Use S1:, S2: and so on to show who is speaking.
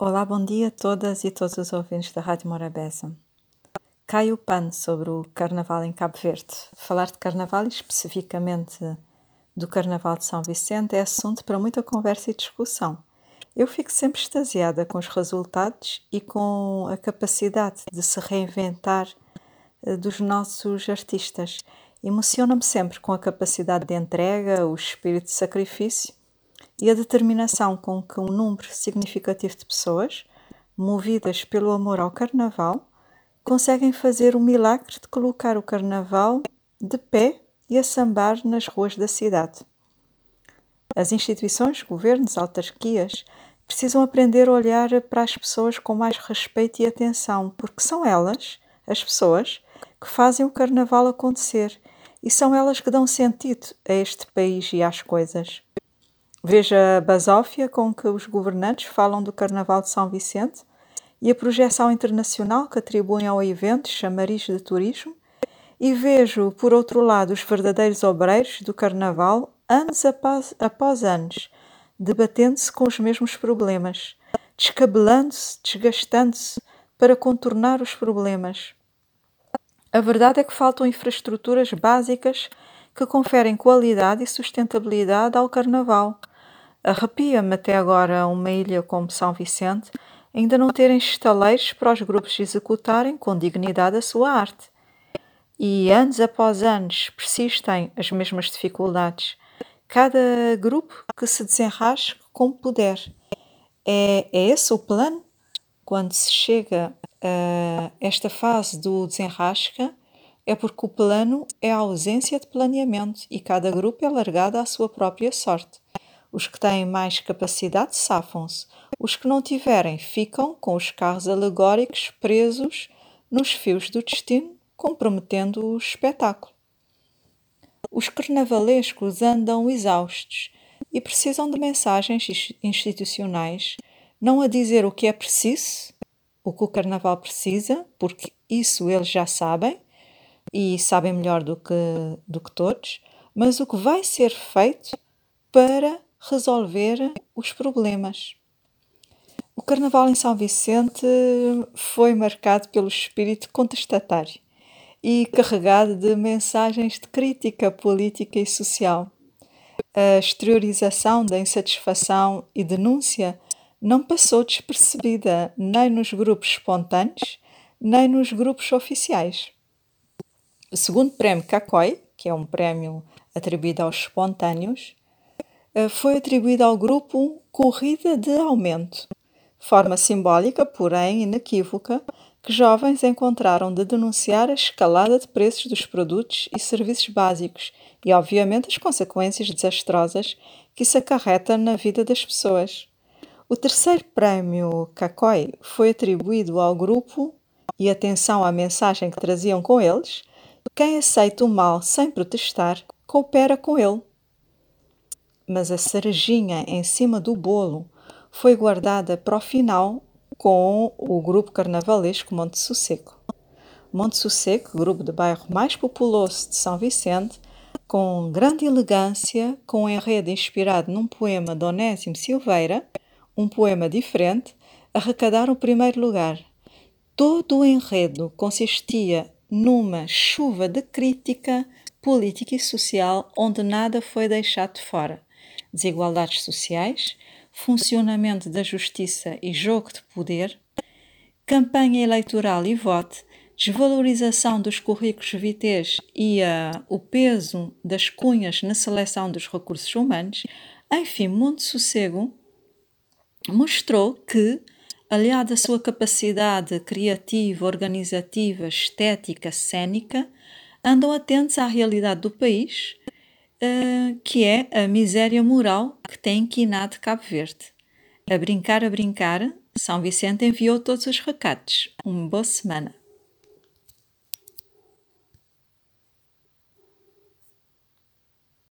S1: Olá, bom dia a todas e todos os ouvintes da Rádio Morabeza. Cai o pano sobre o Carnaval em Cabo Verde. Falar de Carnaval e especificamente do Carnaval de São Vicente é assunto para muita conversa e discussão. Eu fico sempre extasiada com os resultados e com a capacidade de se reinventar eh, dos nossos artistas. Emociona-me sempre com a capacidade de entrega, o espírito de sacrifício e a determinação com que um número significativo de pessoas, movidas pelo amor ao Carnaval, conseguem fazer o milagre de colocar o Carnaval de pé e a sambar nas ruas da cidade. As instituições, governos, autarquias precisam aprender a olhar para as pessoas com mais respeito e atenção, porque são elas, as pessoas, que fazem o Carnaval acontecer e são elas que dão sentido a este país e às coisas. Veja a basófia com que os governantes falam do Carnaval de São Vicente e a projeção internacional que atribuem ao evento chamariz de turismo, e vejo, por outro lado, os verdadeiros obreiros do Carnaval, anos após, após anos, debatendo-se com os mesmos problemas, descabelando-se, desgastando-se para contornar os problemas. A verdade é que faltam infraestruturas básicas que conferem qualidade e sustentabilidade ao Carnaval. Arrepia-me até agora uma ilha como São Vicente ainda não terem estaleiros para os grupos executarem com dignidade a sua arte. E anos após anos persistem as mesmas dificuldades cada grupo que se desenrasque como puder. É, é esse o plano? Quando se chega a esta fase do desenrasca, é porque o plano é a ausência de planeamento e cada grupo é largado à sua própria sorte. Os que têm mais capacidade safam-se, os que não tiverem ficam com os carros alegóricos presos nos fios do destino, comprometendo o espetáculo. Os carnavalescos andam exaustos e precisam de mensagens institucionais, não a dizer o que é preciso, o que o carnaval precisa, porque isso eles já sabem e sabem melhor do que, do que todos, mas o que vai ser feito para resolver os problemas. O Carnaval em São Vicente foi marcado pelo espírito contestatário e carregado de mensagens de crítica política e social. A exteriorização da insatisfação e denúncia não passou despercebida nem nos grupos espontâneos, nem nos grupos oficiais. O segundo prémio CACOI, que é um prémio atribuído aos espontâneos, foi atribuído ao grupo Corrida de Aumento, forma simbólica, porém inequívoca, que jovens encontraram de denunciar a escalada de preços dos produtos e serviços básicos e, obviamente, as consequências desastrosas que isso acarreta na vida das pessoas. O terceiro prémio CACOI foi atribuído ao grupo, e atenção à mensagem que traziam com eles: quem aceita o mal sem protestar, coopera com ele. Mas a cerejinha em cima do bolo foi guardada para o final com o grupo carnavalesco Monte Sossego. Monte Sossego, grupo de bairro mais populoso de São Vicente, com grande elegância, com um enredo inspirado num poema de Onésimo Silveira, um poema diferente, arrecadaram o primeiro lugar. Todo o enredo consistia numa chuva de crítica política e social onde nada foi deixado de fora. Desigualdades sociais, funcionamento da justiça e jogo de poder, campanha eleitoral e voto, desvalorização dos currículos vites e uh, o peso das cunhas na seleção dos recursos humanos, enfim, Monte Sossego mostrou que, aliado à sua capacidade criativa, organizativa, estética, cênica, andam atentos à realidade do país uh, que é a miséria moral que tem inquinado Cabo Verde. A brincar, a brincar, São Vicente enviou todos os recados. Uma boa semana.